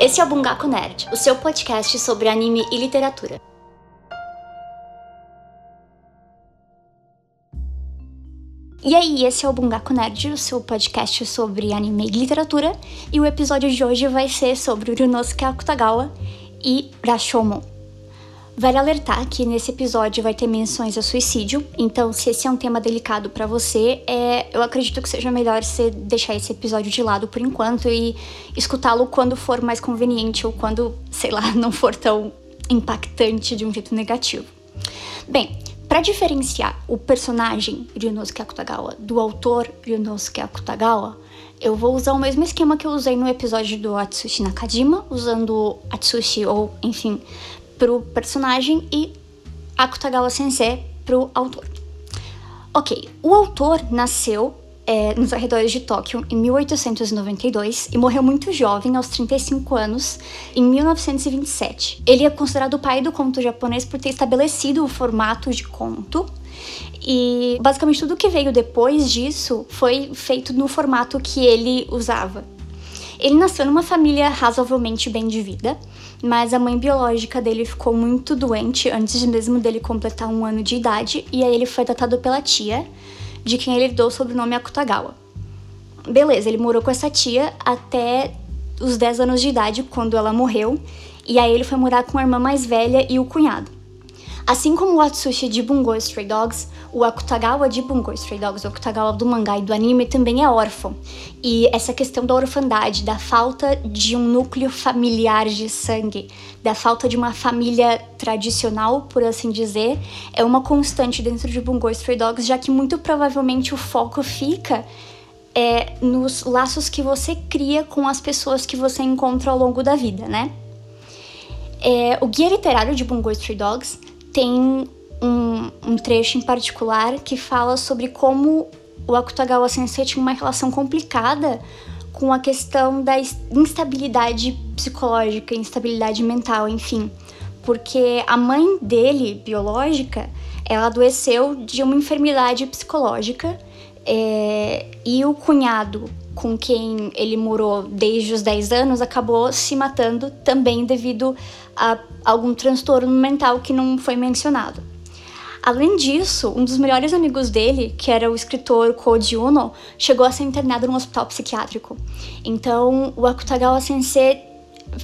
Esse é o Bungaku Nerd, o seu podcast sobre anime e literatura. E aí, esse é o Bungaku Nerd, o seu podcast sobre anime e literatura, e o episódio de hoje vai ser sobre Ryunosuke Akutagawa e Rashomon. Vale alertar que nesse episódio vai ter menções a suicídio, então se esse é um tema delicado para você, é, eu acredito que seja melhor você deixar esse episódio de lado por enquanto e escutá-lo quando for mais conveniente ou quando, sei lá, não for tão impactante de um jeito negativo. Bem, para diferenciar o personagem Ryunosuke Akutagawa do autor Ryunosuke Akutagawa, eu vou usar o mesmo esquema que eu usei no episódio do Atsushi Nakajima, usando Atsushi ou, enfim, pro personagem e Akutagawa Sensei pro autor. Ok, o autor nasceu é, nos arredores de Tóquio em 1892 e morreu muito jovem, aos 35 anos, em 1927. Ele é considerado o pai do conto japonês por ter estabelecido o formato de conto. E basicamente tudo que veio depois disso foi feito no formato que ele usava. Ele nasceu numa família razoavelmente bem de vida, mas a mãe biológica dele ficou muito doente antes mesmo dele completar um ano de idade, e aí ele foi tratado pela tia, de quem ele herdou o sobrenome Akutagawa. Beleza, ele morou com essa tia até os 10 anos de idade, quando ela morreu, e aí ele foi morar com a irmã mais velha e o cunhado. Assim como o Atsushi de Bungo Stray Dogs, o Akutagawa de Bungo Stray Dogs, o Akutagawa do mangá e do anime, também é órfão. E essa questão da orfandade, da falta de um núcleo familiar de sangue, da falta de uma família tradicional, por assim dizer, é uma constante dentro de Bungo Stray Dogs, já que muito provavelmente o foco fica é, nos laços que você cria com as pessoas que você encontra ao longo da vida, né? É, o guia literário de Bungo Stray Dogs tem um, um, trecho em particular que fala sobre como o Akutagawa Sensei tinha uma relação complicada com a questão da instabilidade psicológica, instabilidade mental, enfim. Porque a mãe dele, biológica, ela adoeceu de uma enfermidade psicológica é, e o cunhado com quem ele morou desde os 10 anos acabou se matando também devido a algum transtorno mental que não foi mencionado. Além disso, um dos melhores amigos dele, que era o escritor Koji Uno, chegou a ser internado num hospital psiquiátrico. Então, o Akutagawa Sensei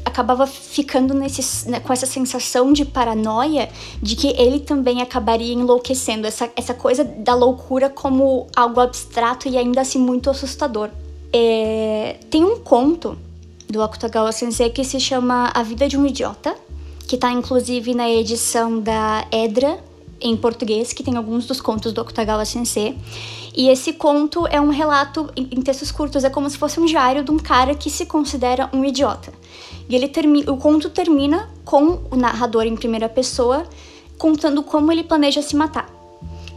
acabava ficando nesse, né, com essa sensação de paranoia de que ele também acabaria enlouquecendo, essa, essa coisa da loucura como algo abstrato e ainda assim muito assustador. É, tem um conto do Akutagawa Sensei que se chama A Vida de um Idiota, que está inclusive na edição da Edra em português, que tem alguns dos contos do Akutagawa Sensei. E esse conto é um relato em textos curtos, é como se fosse um diário de um cara que se considera um idiota. E ele termina, o conto termina com o narrador em primeira pessoa contando como ele planeja se matar.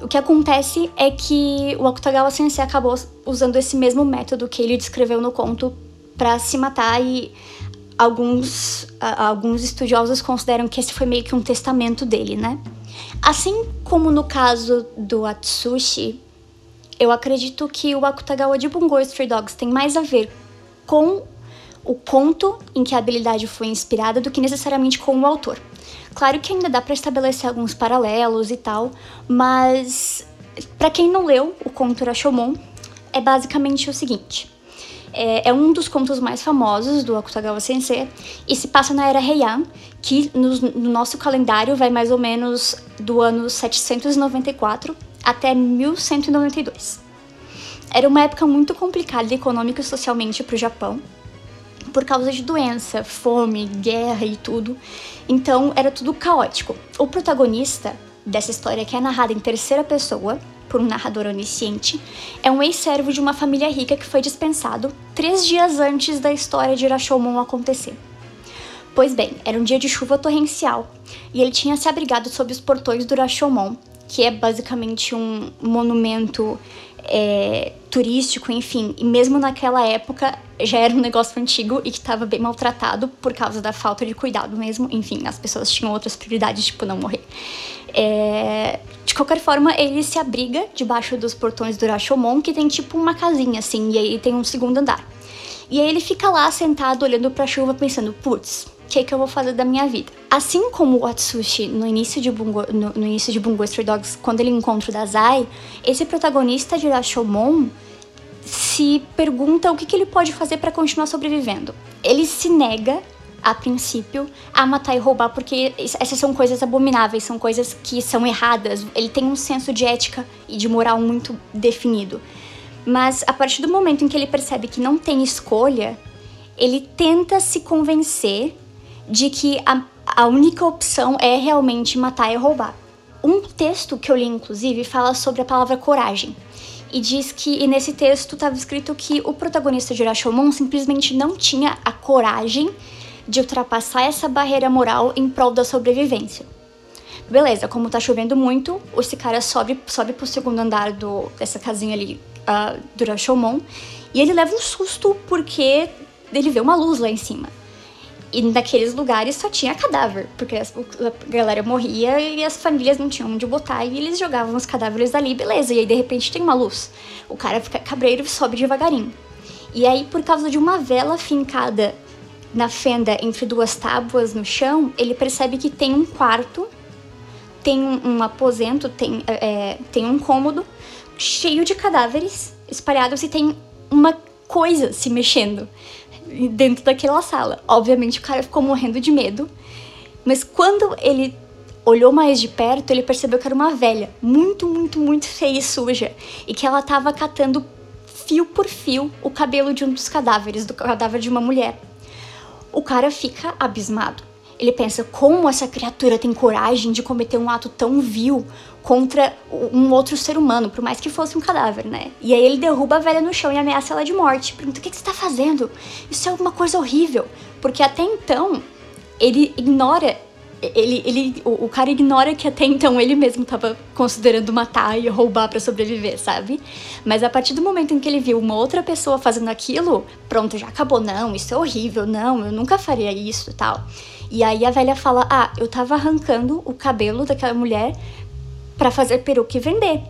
O que acontece é que o Akutagawa Sensei acabou usando esse mesmo método que ele descreveu no conto para se matar e alguns, alguns estudiosos consideram que esse foi meio que um testamento dele, né? Assim como no caso do Atsushi, eu acredito que o Akutagawa de Bungo Stray Dogs tem mais a ver com o conto em que a habilidade foi inspirada do que necessariamente com o autor. Claro que ainda dá para estabelecer alguns paralelos e tal, mas para quem não leu o conto Rashomon, é basicamente o seguinte. É, é, um dos contos mais famosos do Akutagawa Sensei e se passa na era Heian, que no, no nosso calendário vai mais ou menos do ano 794 até 1192. Era uma época muito complicada econômica e socialmente para o Japão, por causa de doença, fome, guerra e tudo. Então era tudo caótico. O protagonista dessa história, que é narrada em terceira pessoa, por um narrador onisciente, é um ex-servo de uma família rica que foi dispensado três dias antes da história de Rashomon acontecer. Pois bem, era um dia de chuva torrencial e ele tinha se abrigado sob os portões do Rashomon, que é basicamente um monumento é, turístico, enfim. E mesmo naquela época já era um negócio antigo e que estava bem maltratado por causa da falta de cuidado mesmo. Enfim, as pessoas tinham outras prioridades, tipo não morrer. É, de qualquer forma, ele se abriga debaixo dos portões do Rashomon, que tem tipo uma casinha assim, e aí tem um segundo andar. E aí ele fica lá sentado olhando para a chuva pensando, putz, o que, que eu vou fazer da minha vida? Assim como o Atsushi no início de Bungo, no, no início de Bungo Stray Dogs, quando ele encontra o Dazai, esse protagonista de Rashomon se pergunta o que, que ele pode fazer para continuar sobrevivendo. Ele se nega a princípio, a matar e roubar, porque essas são coisas abomináveis, são coisas que são erradas. Ele tem um senso de ética e de moral muito definido. Mas a partir do momento em que ele percebe que não tem escolha, ele tenta se convencer de que a, a única opção é realmente matar e roubar. Um texto que eu li, inclusive, fala sobre a palavra coragem e diz que e nesse texto estava escrito que o protagonista de Rashomon simplesmente não tinha a coragem de ultrapassar essa barreira moral em prol da sobrevivência. Beleza, como tá chovendo muito, esse cara sobe, sobe pro segundo andar do, dessa casinha ali uh, do Rashomon e ele leva um susto porque ele vê uma luz lá em cima. E naqueles lugares só tinha cadáver, porque a galera morria e as famílias não tinham onde botar e eles jogavam os cadáveres ali, beleza. E aí de repente tem uma luz. O cara fica cabreiro e sobe devagarinho. E aí, por causa de uma vela fincada na fenda entre duas tábuas no chão, ele percebe que tem um quarto, tem um aposento, tem, é, é, tem um cômodo cheio de cadáveres espalhados e tem uma coisa se mexendo dentro daquela sala. Obviamente o cara ficou morrendo de medo, mas quando ele olhou mais de perto, ele percebeu que era uma velha, muito, muito, muito feia e suja, e que ela estava catando fio por fio o cabelo de um dos cadáveres, do cadáver de uma mulher. O cara fica abismado. Ele pensa como essa criatura tem coragem de cometer um ato tão vil contra um outro ser humano, por mais que fosse um cadáver, né? E aí ele derruba a velha no chão e ameaça ela de morte. Pergunta: o que, você tá fazendo? Isso é alguma coisa horrível. Porque até então ele ignora. Ele, ele, o, o cara ignora que até então ele mesmo estava considerando matar e roubar para sobreviver, sabe? Mas a partir do momento em que ele viu uma outra pessoa fazendo aquilo, pronto, já acabou. Não, isso é horrível, não, eu nunca faria isso tal. E aí a velha fala: Ah, eu tava arrancando o cabelo daquela mulher para fazer peruca e vender.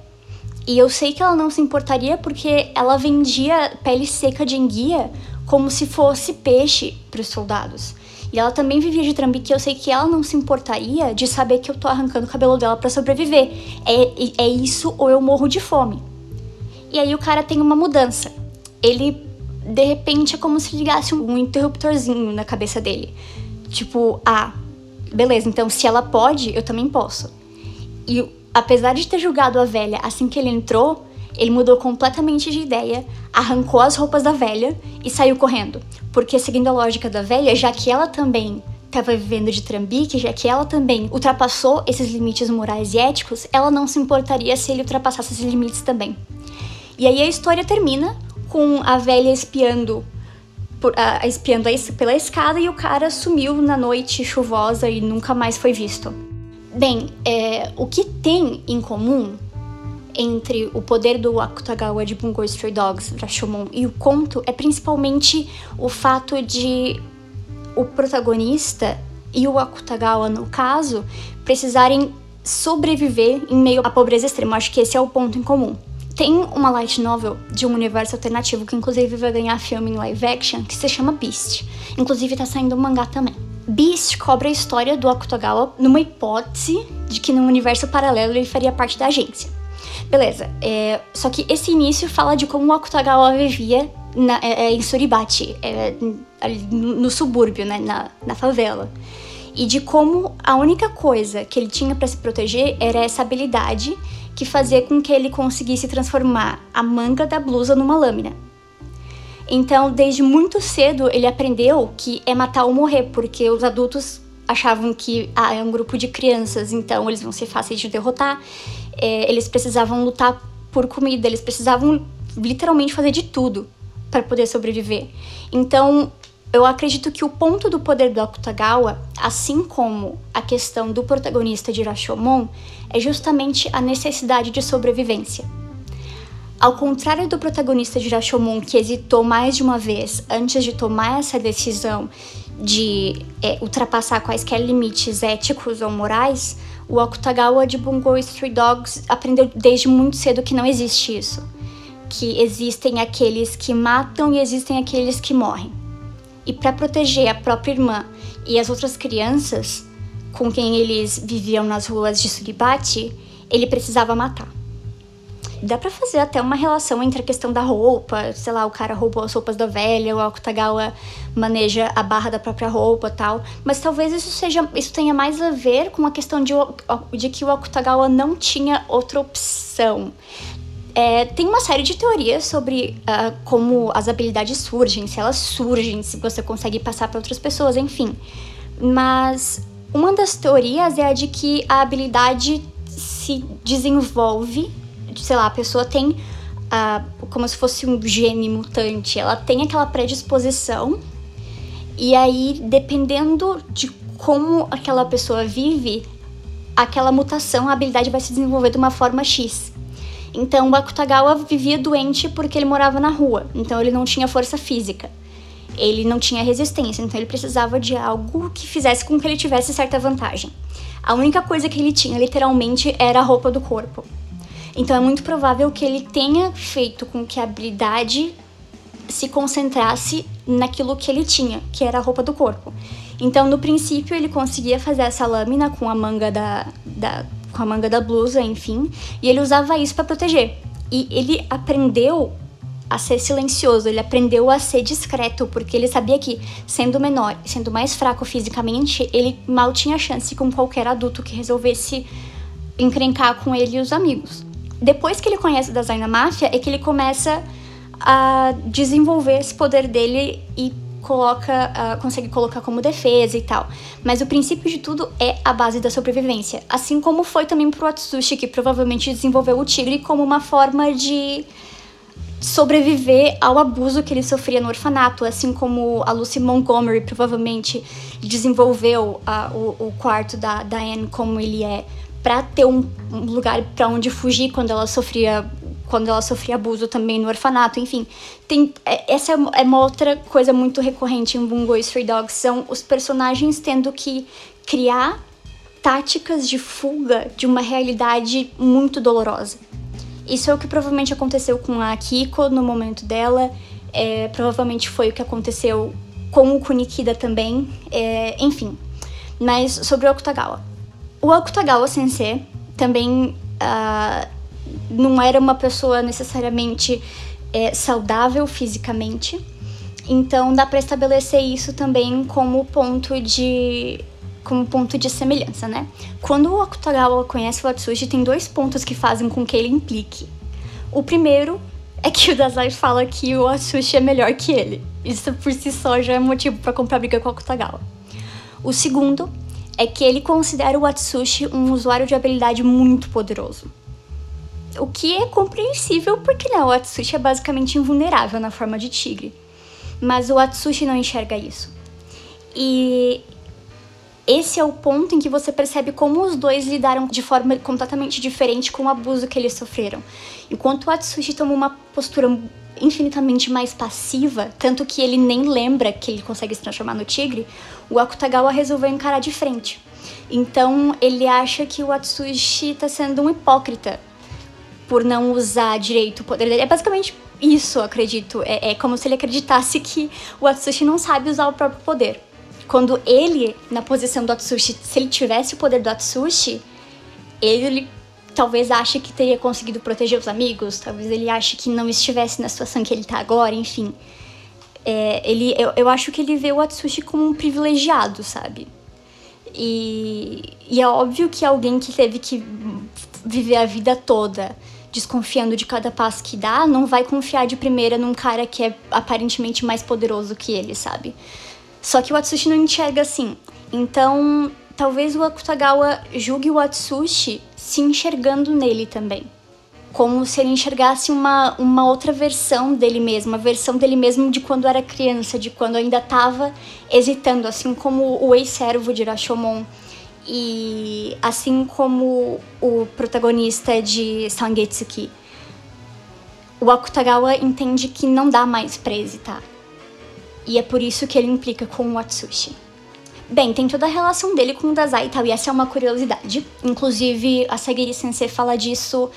E eu sei que ela não se importaria porque ela vendia pele seca de enguia como se fosse peixe para os soldados. E ela também vivia de trambique, eu sei que ela não se importaria de saber que eu tô arrancando o cabelo dela para sobreviver. É, é isso ou eu morro de fome. E aí o cara tem uma mudança. Ele, de repente, é como se ligasse um interruptorzinho na cabeça dele. Tipo, ah, beleza, então se ela pode, eu também posso. E apesar de ter julgado a velha assim que ele entrou, ele mudou completamente de ideia, arrancou as roupas da velha e saiu correndo. Porque, seguindo a lógica da velha, já que ela também estava vivendo de trambique, já que ela também ultrapassou esses limites morais e éticos, ela não se importaria se ele ultrapassasse esses limites também. E aí a história termina com a velha espiando por, espiando a, pela escada e o cara sumiu na noite chuvosa e nunca mais foi visto. Bem, é, o que tem em comum entre o poder do Akutagawa de Bungo Stray Dogs, Rashomon, e o conto é principalmente o fato de o protagonista e o Akutagawa, no caso, precisarem sobreviver em meio à pobreza extrema. Acho que esse é o ponto em comum. Tem uma light novel de um universo alternativo que inclusive vai ganhar filme em live action que se chama Beast. Inclusive tá saindo um mangá também. Beast cobra a história do Akutagawa numa hipótese de que num universo paralelo ele faria parte da agência. Beleza, é, só que esse início fala de como o Akutagawa vivia na, é, é em Suribati, é, no subúrbio, né, na, na favela. E de como a única coisa que ele tinha para se proteger era essa habilidade que fazia com que ele conseguisse transformar a manga da blusa numa lâmina. Então, desde muito cedo, ele aprendeu que é matar ou morrer, porque os adultos achavam que ah, é um grupo de crianças, então eles vão ser fáceis de derrotar. É, eles precisavam lutar por comida, eles precisavam literalmente fazer de tudo para poder sobreviver. Então, eu acredito que o ponto do poder do Akutagawa, assim como a questão do protagonista de Rashomon, é justamente a necessidade de sobrevivência. Ao contrário do protagonista de Rashomon, que hesitou mais de uma vez antes de tomar essa decisão de é, ultrapassar quaisquer limites éticos ou morais, o Akutagawa de Bungo Street Dogs aprendeu desde muito cedo que não existe isso. que existem aqueles que matam e existem aqueles que morrem. E para proteger a própria irmã e as outras crianças com quem eles viviam nas ruas de Suribati, ele precisava matar. Dá para fazer até uma relação entre a questão da roupa, sei lá, o cara roubou as roupas da velha, o Akutagawa maneja a barra da própria roupa tal, mas talvez isso seja isso tenha mais a ver com a questão de, de que o Akutagawa não tinha outra opção. É, tem uma série de teorias sobre uh, como as habilidades surgem, se elas surgem, se você consegue passar para outras pessoas, enfim. Mas uma das teorias é a de que a habilidade se desenvolve sei lá, a pessoa tem como se fosse um gene mutante, ela tem aquela predisposição, e aí, dependendo de como aquela pessoa vive, aquela mutação, a habilidade vai se desenvolver de uma forma X. Então, o Akutagawa vivia doente porque ele morava na rua, então ele não tinha força física. Ele não tinha resistência, então ele precisava de algo que fizesse com que ele tivesse certa vantagem. A única coisa que ele tinha, literalmente, era a roupa do corpo. Então é muito provável que ele tenha feito com que a habilidade se concentrasse naquilo que ele tinha, que era a roupa do corpo. Então, no princípio, ele conseguia fazer essa lâmina com a manga da, da com a manga da blusa, enfim, e ele usava isso para proteger. E ele aprendeu a ser silencioso, ele aprendeu a ser discreto, porque ele sabia que, sendo menor, sendo mais fraco fisicamente, ele mal tinha chance com qualquer adulto que resolvesse encrencar com ele e os amigos depois que ele conhece da Zaina Máfia, é que ele começa a desenvolver esse poder dele e coloca, uh, consegue colocar como defesa e tal. Mas o princípio de tudo é a base da sobrevivência. Assim como foi também pro Atsushi, que provavelmente desenvolveu o tigre como uma forma de sobreviver ao abuso que ele sofria no orfanato, assim como a Lucy Montgomery provavelmente desenvolveu uh, o, o quarto da Diane como ele é para ter um, lugar para onde fugir quando ela sofria quando ela sofria abuso também no orfanato, enfim. Tem, é, essa é uma outra coisa muito recorrente em Bungo e Stray Dogs, são os personagens tendo que criar táticas de fuga de uma realidade muito dolorosa. Isso é o que provavelmente aconteceu com a Kiko no momento dela, é, provavelmente foi o que aconteceu com o Kunikida também, é, enfim. Mas sobre o Okutagawa. O Akutagawa Sensei também uh, não era uma pessoa necessariamente é, saudável fisicamente, então dá para estabelecer isso também como ponto de como ponto de semelhança, né? Quando o Akutagawa conhece o Atsushi, tem dois pontos que fazem com que ele implique. O primeiro é que o Dazai fala que o Atsushi é melhor que ele. Isso por si só já é motivo para comprar briga com o Akutagawa. O segundo é que ele considera o Atsushi um usuário de habilidade muito poderoso. O que é compreensível porque né, o Atsushi é basicamente invulnerável na forma de tigre. Mas o Atsushi não enxerga isso. E esse é o ponto em que você percebe como os dois lidaram de forma completamente diferente com o abuso que eles sofreram. Enquanto o Atsushi toma uma postura infinitamente mais passiva, tanto que ele nem lembra que ele consegue se transformar no tigre, o Akutagawa resolveu encarar de frente. Então ele acha que o Atsushi está sendo um hipócrita por não usar direito o poder dele. É basicamente isso, acredito. É, é como se ele acreditasse que o Atsushi não sabe usar o próprio poder. Quando ele, na posição do Atsushi, se ele tivesse o poder do Atsushi, ele talvez ache que teria conseguido proteger os amigos, talvez ele ache que não estivesse na situação que ele tá agora, enfim. É, ele, eu, eu acho que ele vê o Atsushi como um privilegiado, sabe? E, e é óbvio que alguém que teve que viver a vida toda desconfiando de cada passo que dá, não vai confiar de primeira num cara que é aparentemente mais poderoso que ele, sabe? Só que o Atsushi não enxerga assim. Então, talvez o Akutagawa julgue o Atsushi se enxergando nele também. Como se ele enxergasse uma, uma outra versão dele mesmo, uma versão dele mesmo de quando era criança, de quando ainda estava hesitando, assim como o ex-servo de Rashomon e assim como o protagonista de Sangetsuki. O Akutagawa entende que não dá mais pra hesitar. E é por isso que ele implica com o Atsushi Bem, tem toda a relação dele com o Dazai e tal, e essa é uma curiosidade. Inclusive, a Sagiri Sensei fala disso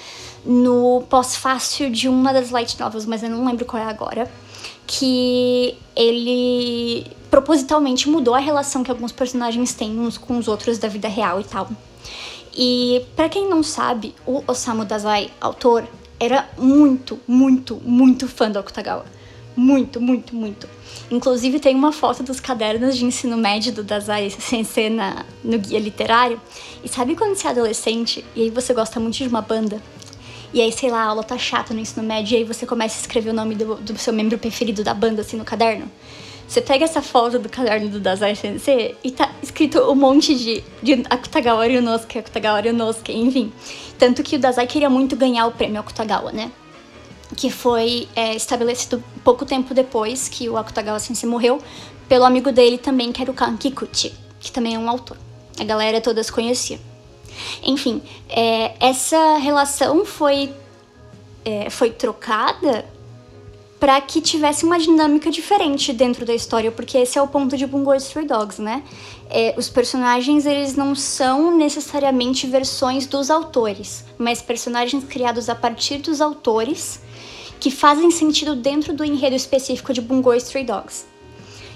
no pós-fácil de uma das light novels, mas eu não lembro qual é agora. Que ele propositalmente mudou a relação que alguns personagens têm uns com os outros da vida real e tal. E para quem não sabe, o Osamu Dazai, autor, era muito, muito, muito fã do Akutagawa. Muito, muito, muito. Inclusive tem uma foto dos cadernos de ensino médio do Dazai Sensei na, no guia literário. E sabe quando você é adolescente e aí você gosta muito de uma banda? E aí, sei lá, a aula tá chata no ensino médio e aí você começa a escrever o nome do, do seu membro preferido da banda assim no caderno? Você pega essa foto do caderno do Dazai Sensei e tá escrito um monte de, de Akutagawa Ryunosuke, Akutagawa Ryunosuke, enfim. Tanto que o Dazai queria muito ganhar o prêmio Akutagawa, né? Que foi é, estabelecido pouco tempo depois que o Akutagawa Sensei morreu, pelo amigo dele também, que era o Kan Kikuchi, que também é um autor. A galera toda se conhecia. Enfim, é, essa relação foi, é, foi trocada para que tivesse uma dinâmica diferente dentro da história, porque esse é o ponto de Bungo Stray Dogs, né? É, os personagens eles não são necessariamente versões dos autores, mas personagens criados a partir dos autores que fazem sentido dentro do enredo específico de Bungo Stray Dogs.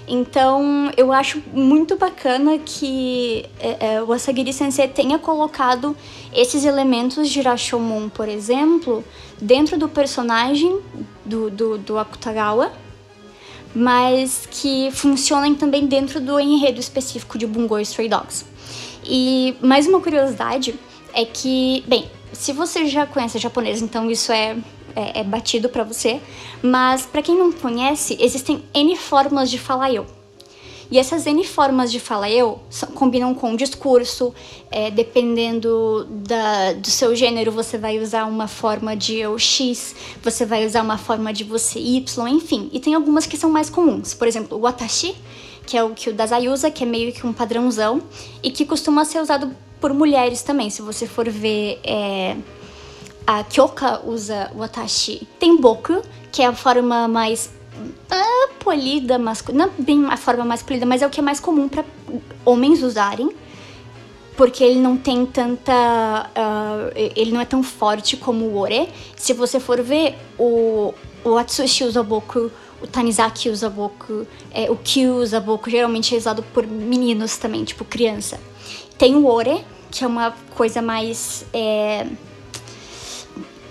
Então, eu acho muito bacana que é, é, o Asagiri Sensei tenha colocado esses elementos de Rashomon, por exemplo, dentro do personagem do, do, do Akutagawa, mas que funcionem também dentro do enredo específico de Bungo Stray Dogs. E mais uma curiosidade é que, bem, se você já conhece japonês, então isso é é, é batido para você, mas para quem não conhece, existem N formas de falar eu. E essas N formas de falar eu são, combinam com o discurso, é, dependendo da, do seu gênero, você vai usar uma forma de eu X, você vai usar uma forma de você Y, enfim. E tem algumas que são mais comuns. Por exemplo, o Watashi, que é o que o Dazai usa, que é meio que um padrãozão, e que costuma ser usado por mulheres também. Se você for ver. É, a Kyoka usa o Atashi. Tem Boku, que é a forma mais uh, polida, masculina. Não bem a forma mais polida, mas é o que é mais comum para homens usarem. Porque ele não tem tanta. Uh, ele não é tão forte como o Ore. Se você for ver, o, o Atsushi usa Boku, o Tanizaki usa Boku, é, o Kyu usa Boku. Geralmente é usado por meninos também, tipo criança. Tem o Ore, que é uma coisa mais. É,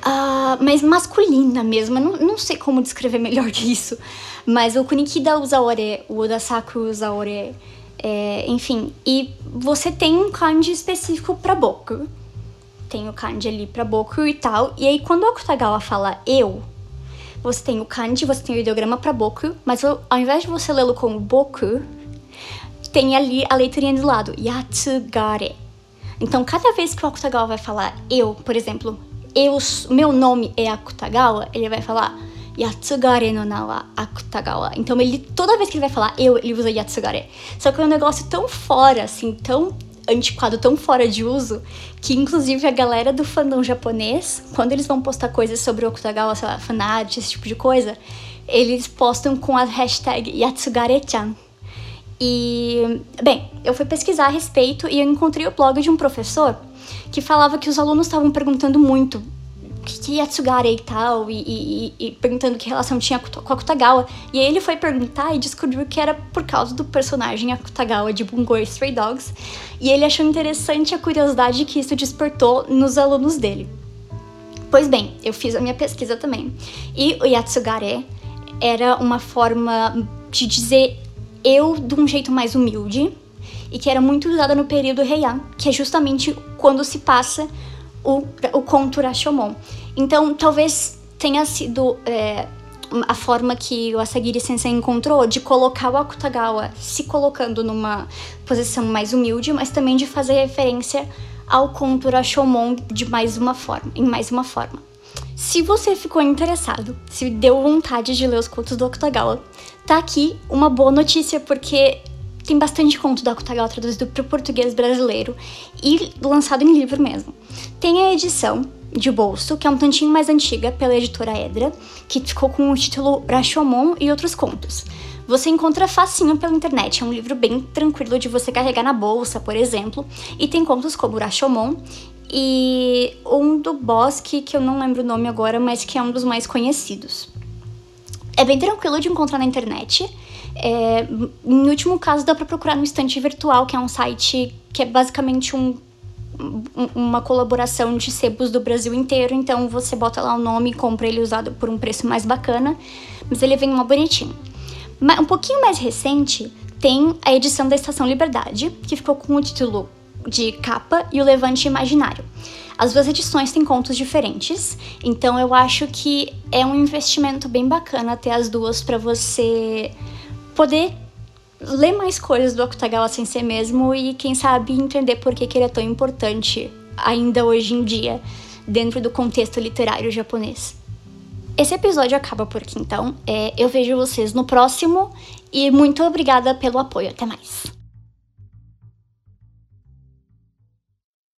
uh, mais masculina mesmo. Não, não sei como descrever melhor que isso. Mas o Kunikida usa ore, o Odasaku usa ore, é, enfim. E você tem um kanji específico para boku. Tem o kanji ali pra boku e tal. E aí quando o Akutagawa fala eu, você tem o kanji, você tem o ideograma para boku, mas ao invés de você lê-lo como boku, tem ali a leiturinha do lado, yatsugare. Então, cada vez que o Akutagawa vai falar eu, por exemplo, eu, meu nome é Akutagawa, ele vai falar Yatsugare no nawa Akutagawa. Então ele toda vez que ele vai falar eu, ele usa Yatsugare. Só que é um negócio tão fora, assim, tão antiquado, tão fora de uso, que inclusive a galera do fandom japonês, quando eles vão postar coisas sobre o Akutagawa, sei lá, fanart, esse tipo de coisa, eles postam com a hashtag Yatsugare-chan. E, bem, eu fui pesquisar a respeito e eu encontrei o blog de um professor que falava que os alunos estavam perguntando muito o que é Yatsugare e tal, e, e, e, perguntando que relação tinha com a Akutagawa. E aí ele foi perguntar e descobriu que era por causa do personagem Akutagawa de Bungo Stray Dogs. E ele achou interessante a curiosidade que isso despertou nos alunos dele. Pois bem, eu fiz a minha pesquisa também. E o Yatsugare era uma forma de dizer eu de um jeito mais humilde, e que era muito usada no período Heian, que é justamente quando se passa o, o conto Rashomon. Então, talvez tenha sido é, a forma que o Asagiri Sensei encontrou de colocar o Akutagawa se colocando numa posição mais humilde, mas também de fazer referência ao conto Rashomon de mais uma forma, em mais uma forma. Se você ficou interessado, se deu vontade de ler os contos do Akutagawa, tá aqui uma boa notícia, porque tem bastante conto da Akutagawa traduzido para o português brasileiro e lançado em livro mesmo. Tem a edição de bolso, que é um tantinho mais antiga, pela editora Edra, que ficou com o título Rashomon e outros contos. Você encontra facinho pela internet, é um livro bem tranquilo de você carregar na bolsa, por exemplo, e tem contos como Rashomon e um do Bosque, que eu não lembro o nome agora, mas que é um dos mais conhecidos. É bem tranquilo de encontrar na internet. É, em último caso, dá para procurar no Estante Virtual, que é um site que é basicamente um uma colaboração de sebos do Brasil inteiro, então você bota lá o nome e compra ele usado por um preço mais bacana, mas ele vem mó bonitinho. Um pouquinho mais recente tem a edição da Estação Liberdade, que ficou com o título de Capa e o Levante Imaginário. As duas edições têm contos diferentes, então eu acho que é um investimento bem bacana ter as duas para você poder ler mais coisas do Akutagawa Sensei mesmo e quem sabe entender por que, que ele é tão importante ainda hoje em dia dentro do contexto literário japonês. Esse episódio acaba por aqui então. É, eu vejo vocês no próximo e muito obrigada pelo apoio. Até mais.